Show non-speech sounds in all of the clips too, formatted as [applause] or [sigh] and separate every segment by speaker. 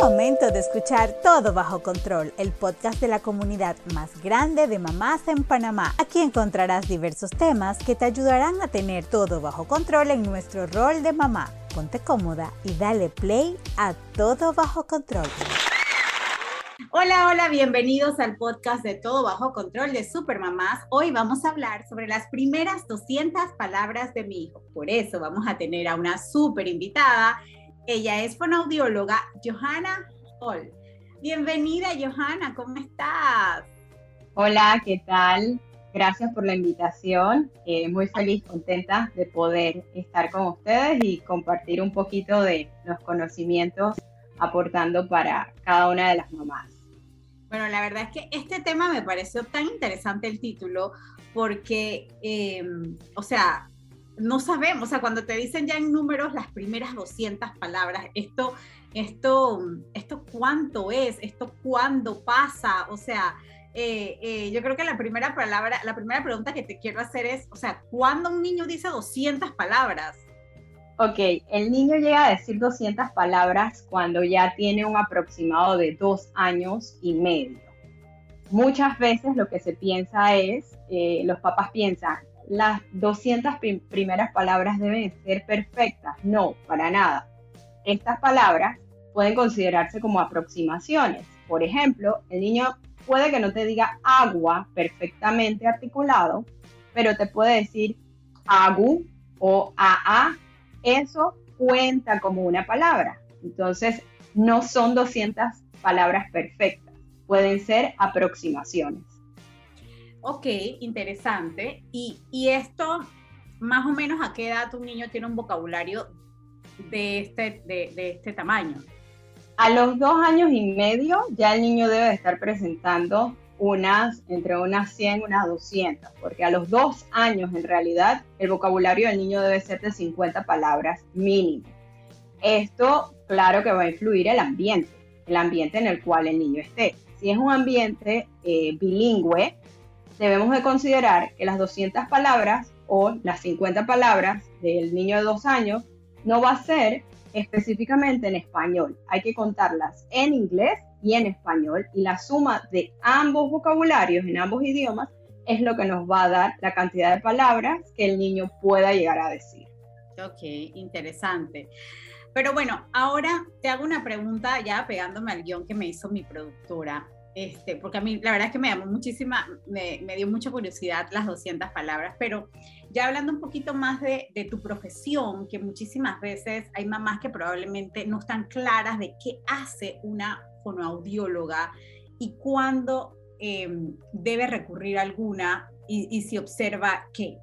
Speaker 1: momento de escuchar Todo Bajo Control, el podcast de la comunidad más grande de mamás en Panamá. Aquí encontrarás diversos temas que te ayudarán a tener todo bajo control en nuestro rol de mamá. Ponte cómoda y dale play a Todo Bajo Control. Hola, hola, bienvenidos al podcast de Todo Bajo Control de Supermamás. Hoy vamos a hablar sobre las primeras 200 palabras de mi hijo. Por eso vamos a tener a una super invitada ella es fonaudióloga Johanna Hall. Bienvenida, Johanna, ¿cómo estás?
Speaker 2: Hola, ¿qué tal? Gracias por la invitación. Eh, muy feliz, contenta de poder estar con ustedes y compartir un poquito de los conocimientos aportando para cada una de las mamás.
Speaker 1: Bueno, la verdad es que este tema me pareció tan interesante el título porque, eh, o sea, no sabemos, o sea, cuando te dicen ya en números las primeras 200 palabras, esto, esto, esto cuánto es, esto cuándo pasa, o sea, eh, eh, yo creo que la primera palabra, la primera pregunta que te quiero hacer es, o sea, ¿cuándo un niño dice 200 palabras?
Speaker 2: Ok, el niño llega a decir 200 palabras cuando ya tiene un aproximado de dos años y medio. Muchas veces lo que se piensa es, eh, los papás piensan, las 200 primeras palabras deben ser perfectas. No, para nada. Estas palabras pueden considerarse como aproximaciones. Por ejemplo, el niño puede que no te diga agua perfectamente articulado, pero te puede decir agu o aa. Eso cuenta como una palabra. Entonces, no son 200 palabras perfectas, pueden ser aproximaciones.
Speaker 1: Ok, interesante. Y, esto, más o menos, ¿a qué edad un niño tiene un vocabulario de este, de, este tamaño?
Speaker 2: A los dos años y medio ya el niño debe estar presentando unas, entre unas 100 y unas 200, porque a los dos años en realidad el vocabulario del niño debe ser de 50 palabras mínimo. Esto, claro que va a influir el ambiente, el ambiente en el cual el niño esté. Si es un ambiente eh, bilingüe, debemos de considerar que las 200 palabras o las 50 palabras del niño de dos años no va a ser específicamente en español. Hay que contarlas en inglés y en español y la suma de ambos vocabularios en ambos idiomas es lo que nos va a dar la cantidad de palabras que el niño pueda llegar a decir.
Speaker 1: Ok, interesante. Pero bueno, ahora te hago una pregunta ya pegándome al guion que me hizo mi productora. Este, porque a mí la verdad es que me llamó muchísima, me, dio mucha curiosidad las 200 palabras, pero ya hablando un poquito más de, tu profesión, que muchísimas veces hay mamás que probablemente no están claras de qué hace una fonoaudióloga y cuándo em, debe recurrir a alguna y, y si observa qué.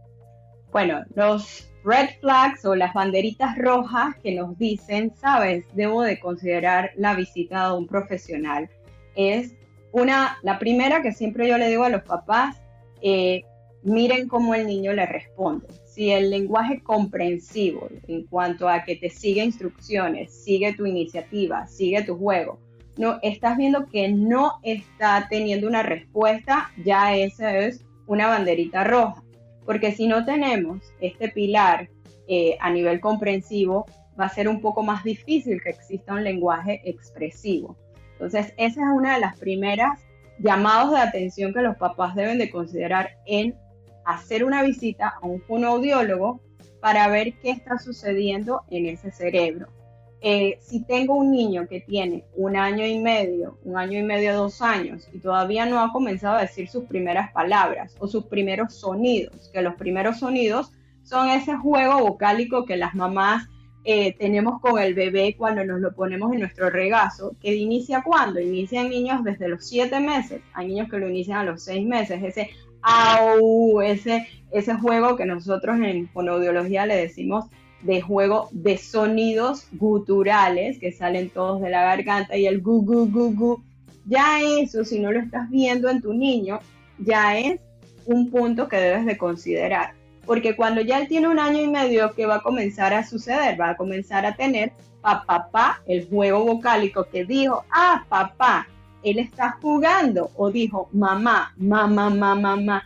Speaker 2: Bueno, los red flags o las banderitas rojas que nos dicen, sabes, debo de considerar la visita de un profesional es una, la primera que siempre yo le digo a los papás, eh, miren cómo el niño le responde. Si el lenguaje comprensivo en cuanto a que te sigue instrucciones, sigue tu iniciativa, sigue tu juego, no estás viendo que no está teniendo una respuesta, ya esa es una banderita roja. Porque si no tenemos este pilar eh, a nivel comprensivo, va a ser un poco más difícil que exista un lenguaje expresivo. Entonces, esa es una de las primeras llamados de atención que los papás deben de considerar en hacer una visita a un fonoaudiólogo para ver qué está sucediendo en ese cerebro. Eh, si tengo un niño que tiene un año y medio, un año y medio, dos años, y todavía no ha comenzado a decir sus primeras palabras o sus primeros sonidos, que los primeros sonidos son ese juego vocálico que las mamás eh, tenemos con el bebé cuando nos lo ponemos en nuestro regazo, que inicia cuando? Inicia en niños desde los siete meses, hay niños que lo inician a los seis meses, ese au, ese, ese juego que nosotros en fonoaudiología le decimos de juego de sonidos guturales que salen todos de la garganta y el gu gu gu gu. Ya eso, si no lo estás viendo en tu niño, ya es un punto que debes de considerar porque cuando ya él tiene un año y medio, ¿qué va a comenzar a suceder? Va a comenzar a tener papá, pa, el juego vocálico que dijo, ah, papá, él está jugando, o dijo, mamá, mamá, mamá, mamá.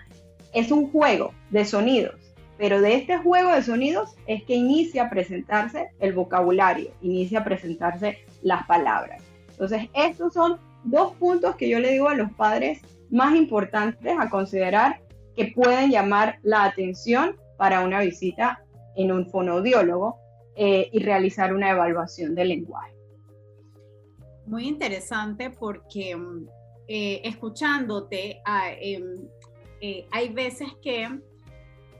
Speaker 2: Es un juego de sonidos, pero de este juego de sonidos es que inicia a presentarse el vocabulario, inicia a presentarse las palabras. Entonces, estos son dos puntos que yo le digo a los padres más importantes a considerar que pueden llamar la atención para una visita en un fonoaudiólogo eh, y realizar una evaluación del lenguaje.
Speaker 1: Muy interesante porque mm, eh, escuchándote, ah, em, eh, hay veces que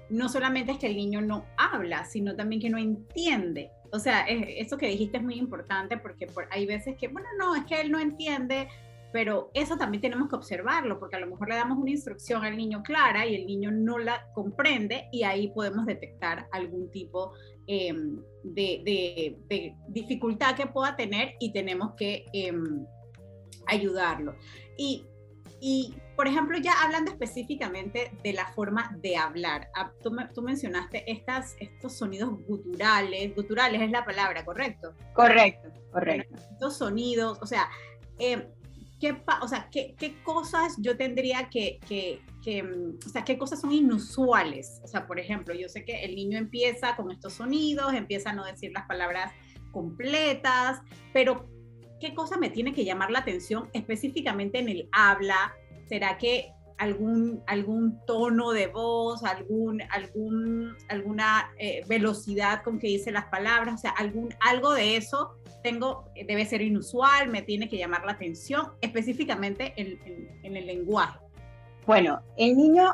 Speaker 1: no solamente es que el niño no habla, sino también que no entiende. O sea, eso que dijiste es muy importante porque hay veces que, bueno, no, es que él no entiende, pero eso también tenemos que observarlo, porque a lo mejor le damos una instrucción al niño clara y el niño no la comprende y ahí podemos detectar algún tipo em, de, dificultad que pueda tener y tenemos que em, ayudarlo. Y, y, por ejemplo, ya hablando específicamente de la forma de hablar, ah, tú, tú, mencionaste estas, estos sonidos guturales, guturales es la palabra, ¿correcto?
Speaker 2: Correcto, correcto.
Speaker 1: estos sonidos, o sea, eh, ¿qué, o sea, ¿qué, qué, cosas yo tendría que, que, que, mm, o sea, qué cosas son inusuales? O sea, por ejemplo, yo sé que el niño empieza con estos sonidos, empieza a no decir las palabras completas, pero ¿qué cosa me tiene que llamar la atención específicamente en el habla? ¿Será que algún, algún tono de voz, algún, algún, alguna eh, velocidad con que dice las palabras, o sea, algún, algo de eso tengo, debe ser inusual, me tiene que llamar la atención, específicamente en, el lenguaje.
Speaker 2: Bueno, el niño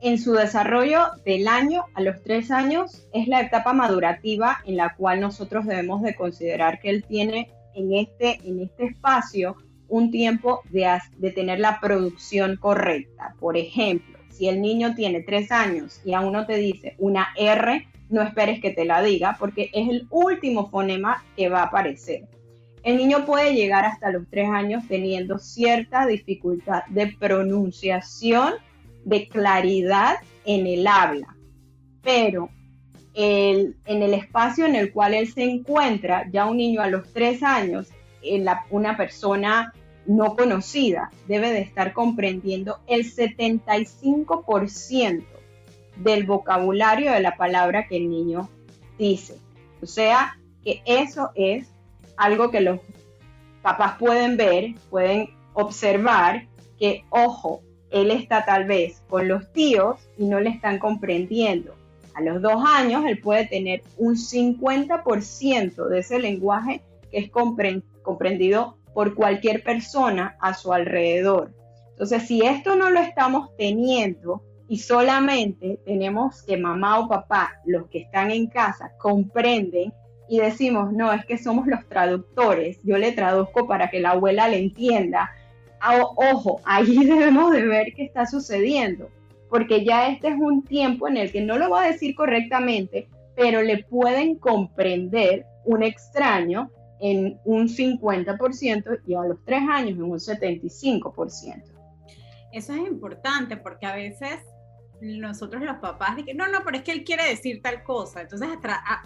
Speaker 2: en su desarrollo del año a los tres años es la etapa madurativa en la cual nosotros debemos de considerar que él tiene en este, en este espacio un tiempo de, de tener la producción correcta. Por ejemplo, si el niño tiene tres años y aún no te dice una R, no esperes que te la diga porque es el último fonema que va a aparecer. El niño puede llegar hasta los tres años teniendo cierta dificultad de pronunciación, de claridad en el habla, pero en el espacio en el cual él se encuentra, ya un niño a los tres años, una persona no conocida, debe de estar comprendiendo el 75% del vocabulario de la palabra que el niño dice. O sea, que eso es algo que los papás pueden ver, pueden observar que, ojo, él está tal vez con los tíos y no le están comprendiendo. A los dos años él puede tener un 50% de ese lenguaje que es comprendido por cualquier persona a su alrededor. Entonces, si esto no lo estamos teniendo y solamente tenemos que mamá o papá, los que están en casa, comprenden y decimos, no, es que somos los traductores, yo le traduzco para que la abuela le entienda. ojo, ahí [laughs] debemos de ver qué está sucediendo, porque ya este es un tiempo en el que no lo va a decir correctamente, pero le pueden comprender un extraño en un 50% y a los tres años en un 75%.
Speaker 1: Eso es importante porque a veces nosotros los papás que no, no, pero es que él quiere decir tal cosa. Entonces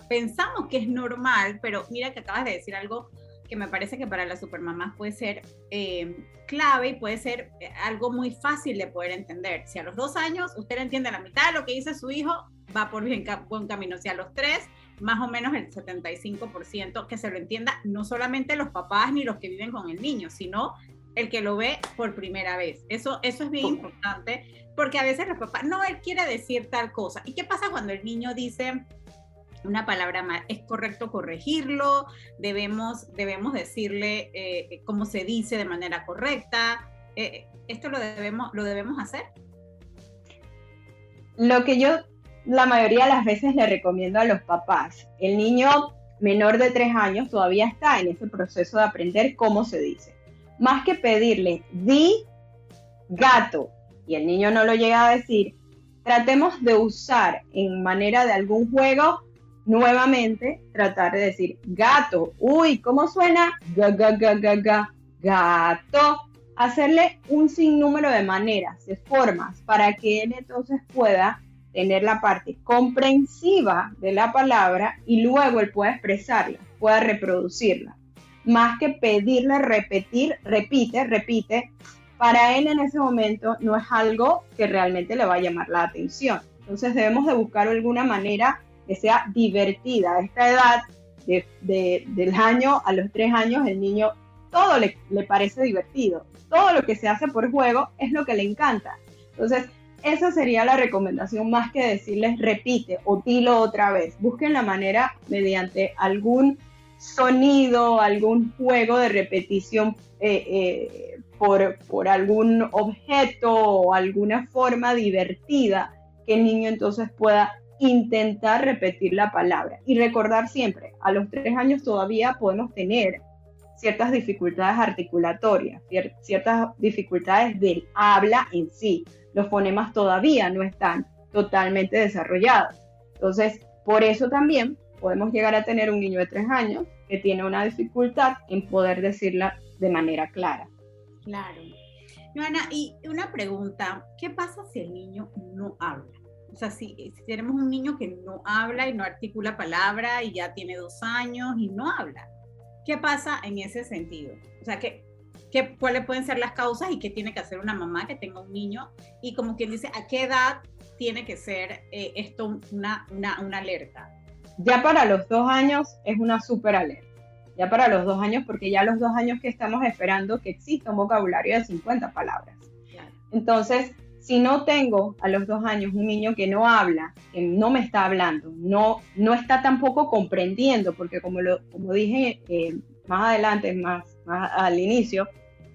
Speaker 1: pensamos que es normal, pero mira que acabas de decir algo que me parece que para las supermamás puede ser eh, clave y puede ser eh, algo muy fácil de poder entender. Si a los dos años usted entiende la mitad de lo que dice su hijo, va por bien, buen camino. Si a los tres, más o menos el 75% que se lo entienda, no solamente los papás ni los que viven con el niño, sino el que lo ve por primera vez. Eso, eso es bien importante porque a veces los papás, no, él quiere decir tal cosa. ¿Y qué pasa cuando el niño dice una palabra mal? ¿Es correcto corregirlo? ¿Debemos, debemos decirle eh, cómo se dice de manera correcta? Eh, ¿Esto lo debemos, lo debemos hacer?
Speaker 2: Lo que yo la mayoría de las veces le recomiendo a los papás, el niño menor de tres años todavía está en ese proceso de aprender cómo se dice. Más que pedirle, di gato, y el niño no lo llega a decir, tratemos de usar en manera de algún juego nuevamente tratar de decir gato. Uy, ¿cómo suena? Ga, ga, ga, ga, ga, gato. Hacerle un sinnúmero de maneras, de formas, para que él entonces pueda tener la parte comprensiva de la palabra y luego él pueda expresarla, pueda reproducirla. Más que pedirle repetir, repite, repite, para él en ese momento no es algo que realmente le va a llamar la atención. Entonces debemos de buscar alguna manera que sea divertida. A esta edad del año a los tres años el niño todo le, le parece divertido. Todo lo que se hace por juego es lo que le encanta. Entonces, esa sería la recomendación más que decirles repite o dilo otra vez. Busquen la manera mediante algún sonido, algún juego de repetición eh, eh, por, por algún objeto o alguna forma divertida que el niño entonces pueda intentar repetir la palabra. Y recordar siempre, a los tres años todavía podemos tener ciertas dificultades articulatorias, ciertas dificultades del habla en sí. Los fonemas todavía no están totalmente desarrollados. Entonces, por eso también podemos llegar a tener un niño de tres años que tiene una dificultad en poder decirla de manera clara.
Speaker 1: Claro. Joana, y una pregunta, ¿qué pasa si el niño no habla? O sea, si, si, tenemos un niño que no habla y no articula palabra y ya tiene dos años y no habla, ¿qué pasa en ese sentido? O sea, ¿qué, qué, ¿cuáles pueden ser las causas y qué tiene que hacer una mamá que tenga un niño? Y como quien dice, ¿a qué edad tiene que ser eh, esto una, una, una alerta?
Speaker 2: Ya para los dos años es una súper alerta. Ya para los dos años, porque ya los dos años que estamos esperando que exista un vocabulario de 50 palabras. Entonces, si no tengo a los dos años un niño que no habla, que no me está hablando, no, no está tampoco comprendiendo, porque como, lo, como dije eh, más adelante, más, más al inicio,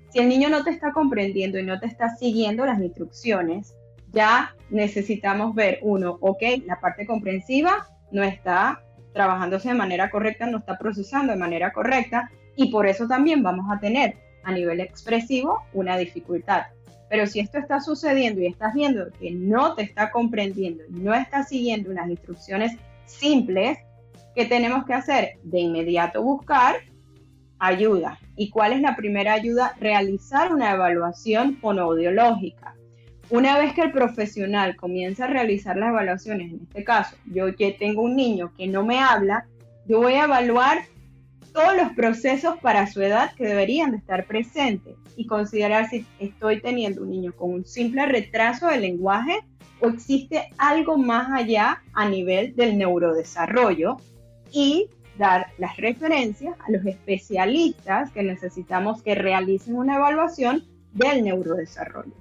Speaker 2: si el niño no te está comprendiendo y no te está siguiendo las instrucciones, ya necesitamos ver, uno, ok, la parte comprensiva no está trabajándose de manera correcta, no está procesando de manera correcta y por eso también vamos a tener a nivel expresivo una dificultad. Pero si esto está sucediendo y estás viendo que no te está comprendiendo no está siguiendo unas instrucciones simples, ¿qué tenemos que hacer? De inmediato buscar ayuda. ¿Y cuál es la primera ayuda? Realizar una evaluación fonoaudiológica. Una vez que el profesional comienza a realizar las evaluaciones, en este caso, yo que tengo un niño que no me habla, yo voy a evaluar todos los procesos para su edad que deberían de estar presentes y considerar si estoy teniendo un niño con un simple retraso del lenguaje o existe algo más allá a nivel del neurodesarrollo y dar las referencias a los especialistas que necesitamos que realicen una evaluación del neurodesarrollo.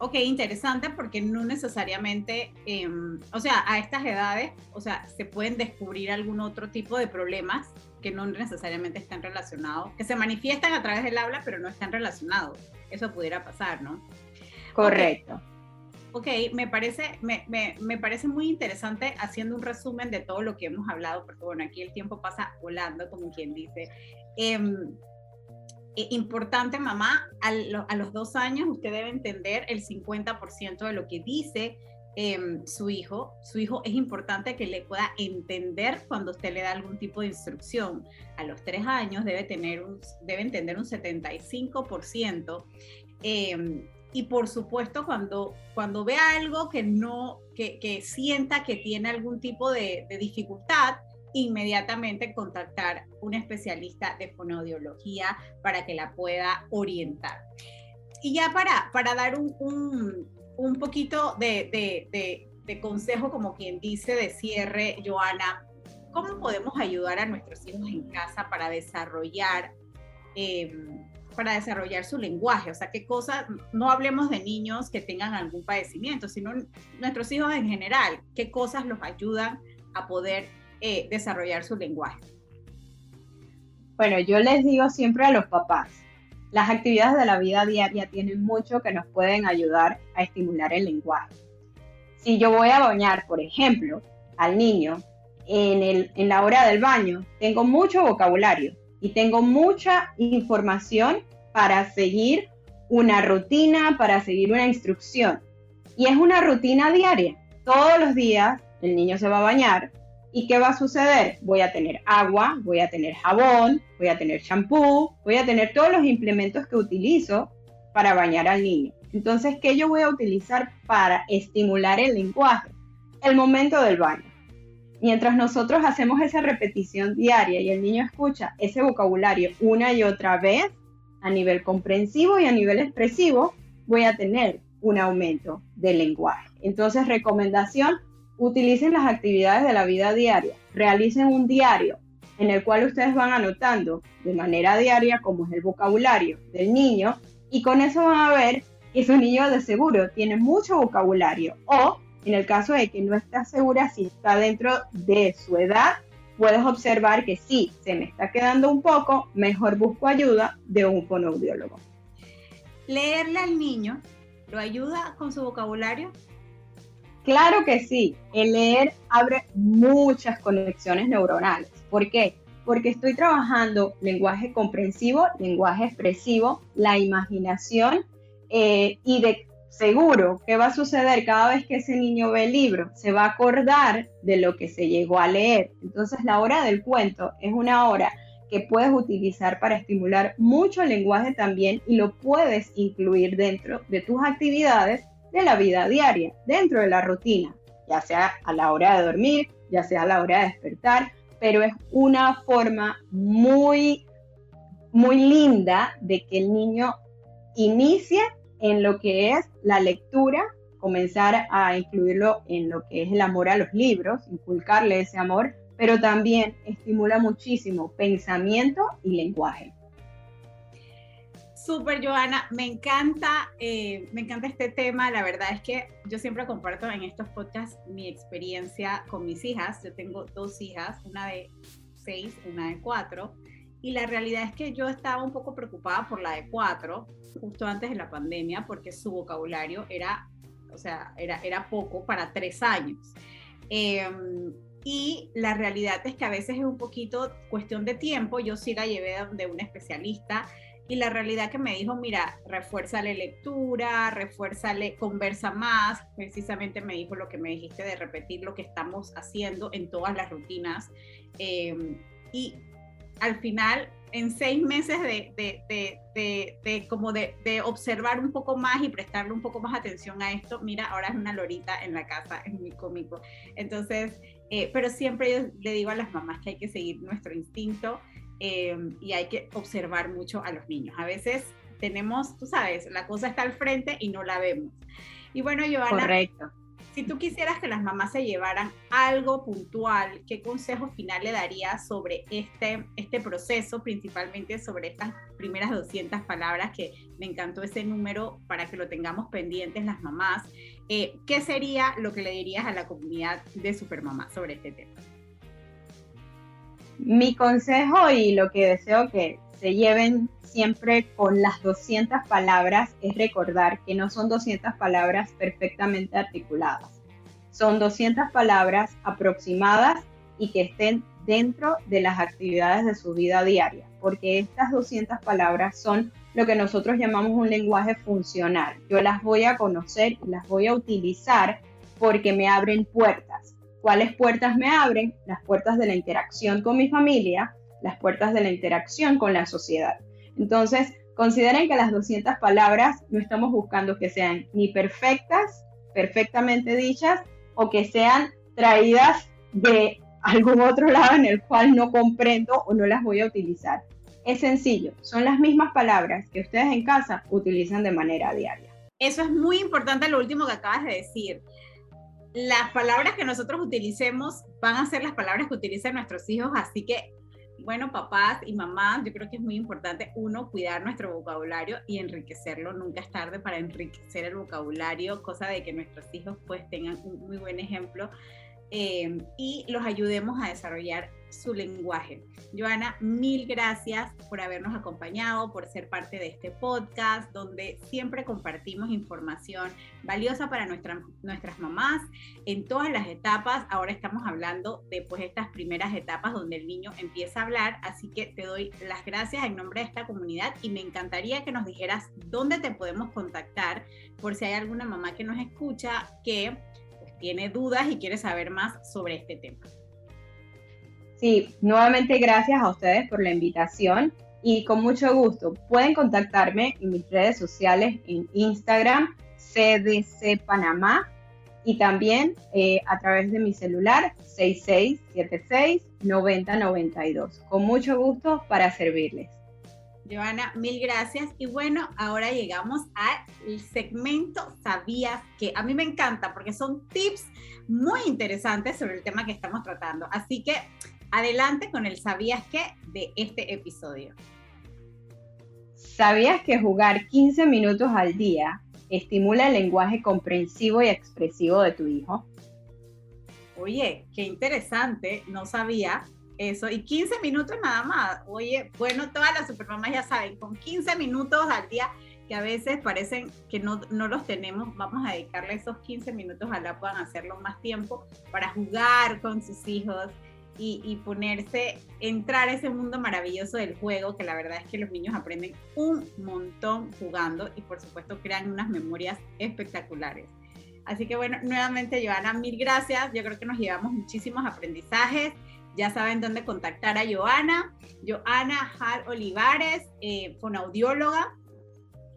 Speaker 1: Ok, interesante porque no necesariamente, em, o sea, a estas edades, o sea, se pueden descubrir algún otro tipo de problemas que no necesariamente están relacionados, que se manifiestan a través del habla, pero no están relacionados. Eso pudiera pasar, ¿no?
Speaker 2: Correcto.
Speaker 1: Ok, me parece, me, me, me, parece muy interesante haciendo un resumen de todo lo que hemos hablado, porque bueno, aquí el tiempo pasa volando, como quien dice. Eh, eh, importante, mamá, a, los dos años usted debe entender el 50% de lo que dice eh, su hijo. Su hijo es importante que le pueda entender cuando usted le da algún tipo de instrucción. A los tres años debe, tener debe entender un 75%. Eh, y por supuesto, cuando, cuando vea algo que no, que, sienta que tiene algún tipo de dificultad, inmediatamente contactar un especialista de fonoaudiología para que la pueda orientar. Y ya para, para dar un, un, un poquito de, de, de, consejo, como quien dice, de cierre, Joana, ¿cómo podemos ayudar a nuestros hijos en casa para desarrollar, eh, para desarrollar su lenguaje? O sea, qué cosas, no hablemos de niños que tengan algún padecimiento, sino nuestros hijos en general, qué cosas los ayudan a poder eh, desarrollar su lenguaje?
Speaker 2: Bueno, yo les digo siempre a los papás, las actividades de la vida diaria tienen mucho que nos pueden ayudar a estimular el lenguaje. Si yo voy a bañar, por ejemplo, al niño en, el, en la hora del baño, tengo mucho vocabulario y tengo mucha información para seguir una rutina, para seguir una instrucción. Y es una rutina diaria. Todos los días el niño se va a bañar, ¿Y qué va a suceder? Voy a tener agua, voy a tener jabón, voy a tener champú, voy a tener todos los implementos que utilizo para bañar al niño. Entonces, ¿qué yo voy a utilizar para estimular el lenguaje? El momento del baño. Mientras nosotros hacemos esa repetición diaria y el niño escucha ese vocabulario una y otra vez, a nivel comprensivo y a nivel expresivo, voy a tener un aumento del lenguaje. Entonces, recomendación, utilicen las actividades de la vida diaria, realicen un diario en el cual ustedes van anotando de manera diaria cómo es el vocabulario del niño y con eso van a ver que su niño de seguro tiene mucho vocabulario o en el caso de que no estás segura si está dentro de su edad, puedes observar que sí, se me está quedando un poco, mejor busco ayuda de un fonoaudiólogo.
Speaker 1: Leerle al niño lo ayuda con su vocabulario
Speaker 2: Claro que sí, el leer abre muchas conexiones neuronales. ¿Por qué? Porque estoy trabajando lenguaje comprensivo, lenguaje expresivo, la imaginación eh, y de seguro que va a suceder cada vez que ese niño ve el libro, se va a acordar de lo que se llegó a leer. Entonces la hora del cuento es una hora que puedes utilizar para estimular mucho el lenguaje también y lo puedes incluir dentro de tus actividades de la vida diaria, dentro de la rutina, ya sea a la hora de dormir, ya sea a la hora de despertar, pero es una forma muy, muy linda de que el niño inicie en lo que es la lectura, comenzar a incluirlo en lo que es el amor a los libros, inculcarle ese amor, pero también estimula muchísimo pensamiento y lenguaje.
Speaker 1: Súper, Joana, me encanta, eh, me encanta este tema. La verdad es que yo siempre comparto en estos podcasts mi experiencia con mis hijas. Yo tengo dos hijas, una de seis, una de cuatro. Y la realidad es que yo estaba un poco preocupada por la de cuatro, justo antes de la pandemia, porque su vocabulario era, o sea, era, era poco para tres años. Em, y la realidad es que a veces es un poquito cuestión de tiempo. Yo sí la llevé de un especialista y la realidad que me dijo, mira, refuérzale lectura, refuérzale, conversa más, precisamente me dijo lo que me dijiste de repetir lo que estamos haciendo en todas las rutinas. Em, y al final, en seis meses de, de, de, de como de, observar un poco más y prestarle un poco más atención a esto, mira, ahora es una lorita en la casa, es muy cómico. Entonces, eh, pero siempre yo le digo a las mamás que hay que seguir nuestro instinto Em, y hay que observar mucho a los niños. A veces tenemos, tú sabes, la cosa está al frente y no la vemos. Y bueno, Joana,
Speaker 2: Correcto.
Speaker 1: si tú quisieras que las mamás se llevaran algo puntual, ¿qué consejo final le darías sobre este, este proceso, principalmente sobre estas primeras 200 palabras, que me encantó ese número para que lo tengamos pendientes las mamás? Eh, ¿Qué sería lo que le dirías a la comunidad de Supermamá sobre este tema?
Speaker 2: Mi consejo y lo que deseo que se lleven siempre con las 200 palabras es recordar que no son 200 palabras perfectamente articuladas. Son 200 palabras aproximadas y que estén dentro de las actividades de su vida diaria, porque estas 200 palabras son lo que nosotros llamamos un lenguaje funcional. Yo las voy a conocer y las voy a utilizar porque me abren puertas ¿Cuáles puertas me abren? Las puertas de la interacción con mi familia, las puertas de la interacción con la sociedad. Entonces, consideren que las 200 palabras no estamos buscando que sean ni perfectas, perfectamente dichas, o que sean traídas de algún otro lado en el cual no comprendo o no las voy a utilizar. Es sencillo, son las mismas palabras que ustedes en casa utilizan de manera diaria.
Speaker 1: Eso es muy importante lo último que acabas de decir las palabras que nosotros utilicemos van a ser las palabras que utilicen nuestros hijos, así que, bueno, papás y mamás, yo creo que es muy importante, uno, cuidar nuestro vocabulario y enriquecerlo. Nunca es tarde para enriquecer el vocabulario, cosa de que nuestros hijos pues tengan un muy buen ejemplo eh, y los ayudemos a desarrollar su lenguaje. Joana, mil gracias por habernos acompañado, por ser parte de este podcast, donde siempre compartimos información valiosa para nuestras mamás en todas las etapas. Ahora estamos hablando de pues, estas primeras etapas donde el niño empieza a hablar, así que te doy las gracias en nombre de esta comunidad y me encantaría que nos dijeras dónde te podemos contactar por si hay alguna mamá que nos escucha que pues, tiene dudas y quiere saber más sobre este tema.
Speaker 2: Sí, nuevamente gracias a ustedes por la invitación y con mucho gusto pueden contactarme en mis redes sociales en Instagram, CDC Panamá y también eh, a través de mi celular 6676-9092. Con mucho gusto para servirles.
Speaker 1: Joana, mil gracias. Y bueno, ahora llegamos al segmento Sabías que a mí me encanta porque son tips muy interesantes sobre el tema que estamos tratando. Así que Adelante con el sabías qué de este episodio.
Speaker 2: ¿Sabías que jugar 15 minutos al día estimula el lenguaje comprensivo y expresivo de tu hijo?
Speaker 1: Oye, qué interesante, no sabía eso. Y 15 minutos nada más. Oye, bueno, todas las supermamás ya saben, con 15 minutos al día, que a veces parecen que no, no los tenemos, vamos a dedicarle esos 15 minutos, la puedan hacerlo más tiempo para jugar con sus hijos, y, ponerse, entrar a ese mundo maravilloso del juego, que la verdad es que los niños aprenden un montón jugando y por supuesto crean unas memorias espectaculares. Así que bueno, nuevamente Joana, mil gracias. Yo creo que nos llevamos muchísimos aprendizajes. Ya saben dónde contactar a Joana. Joana Hal Olivares, eh, fonaudióloga,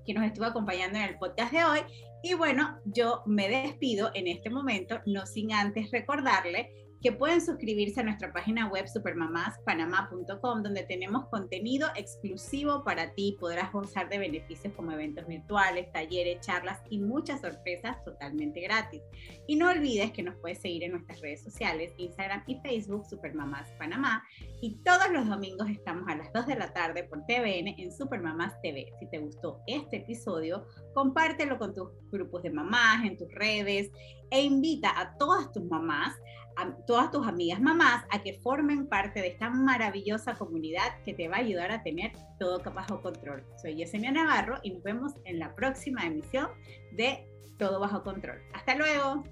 Speaker 1: que nos estuvo acompañando en el podcast de hoy. Y bueno, yo me despido en este momento, no sin antes recordarle que pueden suscribirse a nuestra página web supermamaspanamá.com, donde tenemos contenido exclusivo para ti. Podrás gozar de beneficios como eventos virtuales, talleres, charlas y muchas sorpresas totalmente gratis. Y no olvides que nos puedes seguir en nuestras redes sociales, Instagram y Facebook, Supermamás Panamá. Y todos los domingos estamos a las 2 de la tarde por TVN en Supermamás TV. Si te gustó este episodio, compártelo con tus grupos de mamás, en tus redes e invita a todas tus mamás a todas tus amigas mamás a que formen parte de esta maravillosa comunidad que te va a ayudar a tener todo bajo control. Soy Yesenia Navarro y nos vemos en la próxima emisión de Todo bajo control. Hasta luego.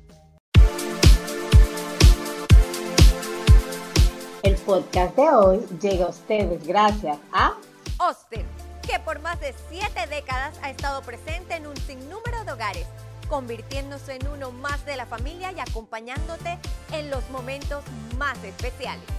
Speaker 2: El podcast de hoy llega a ustedes gracias a
Speaker 3: Oster, que por más de siete décadas ha estado presente en un sinnúmero de hogares convirtiéndose en uno más de la familia y acompañándote en los momentos más especiales.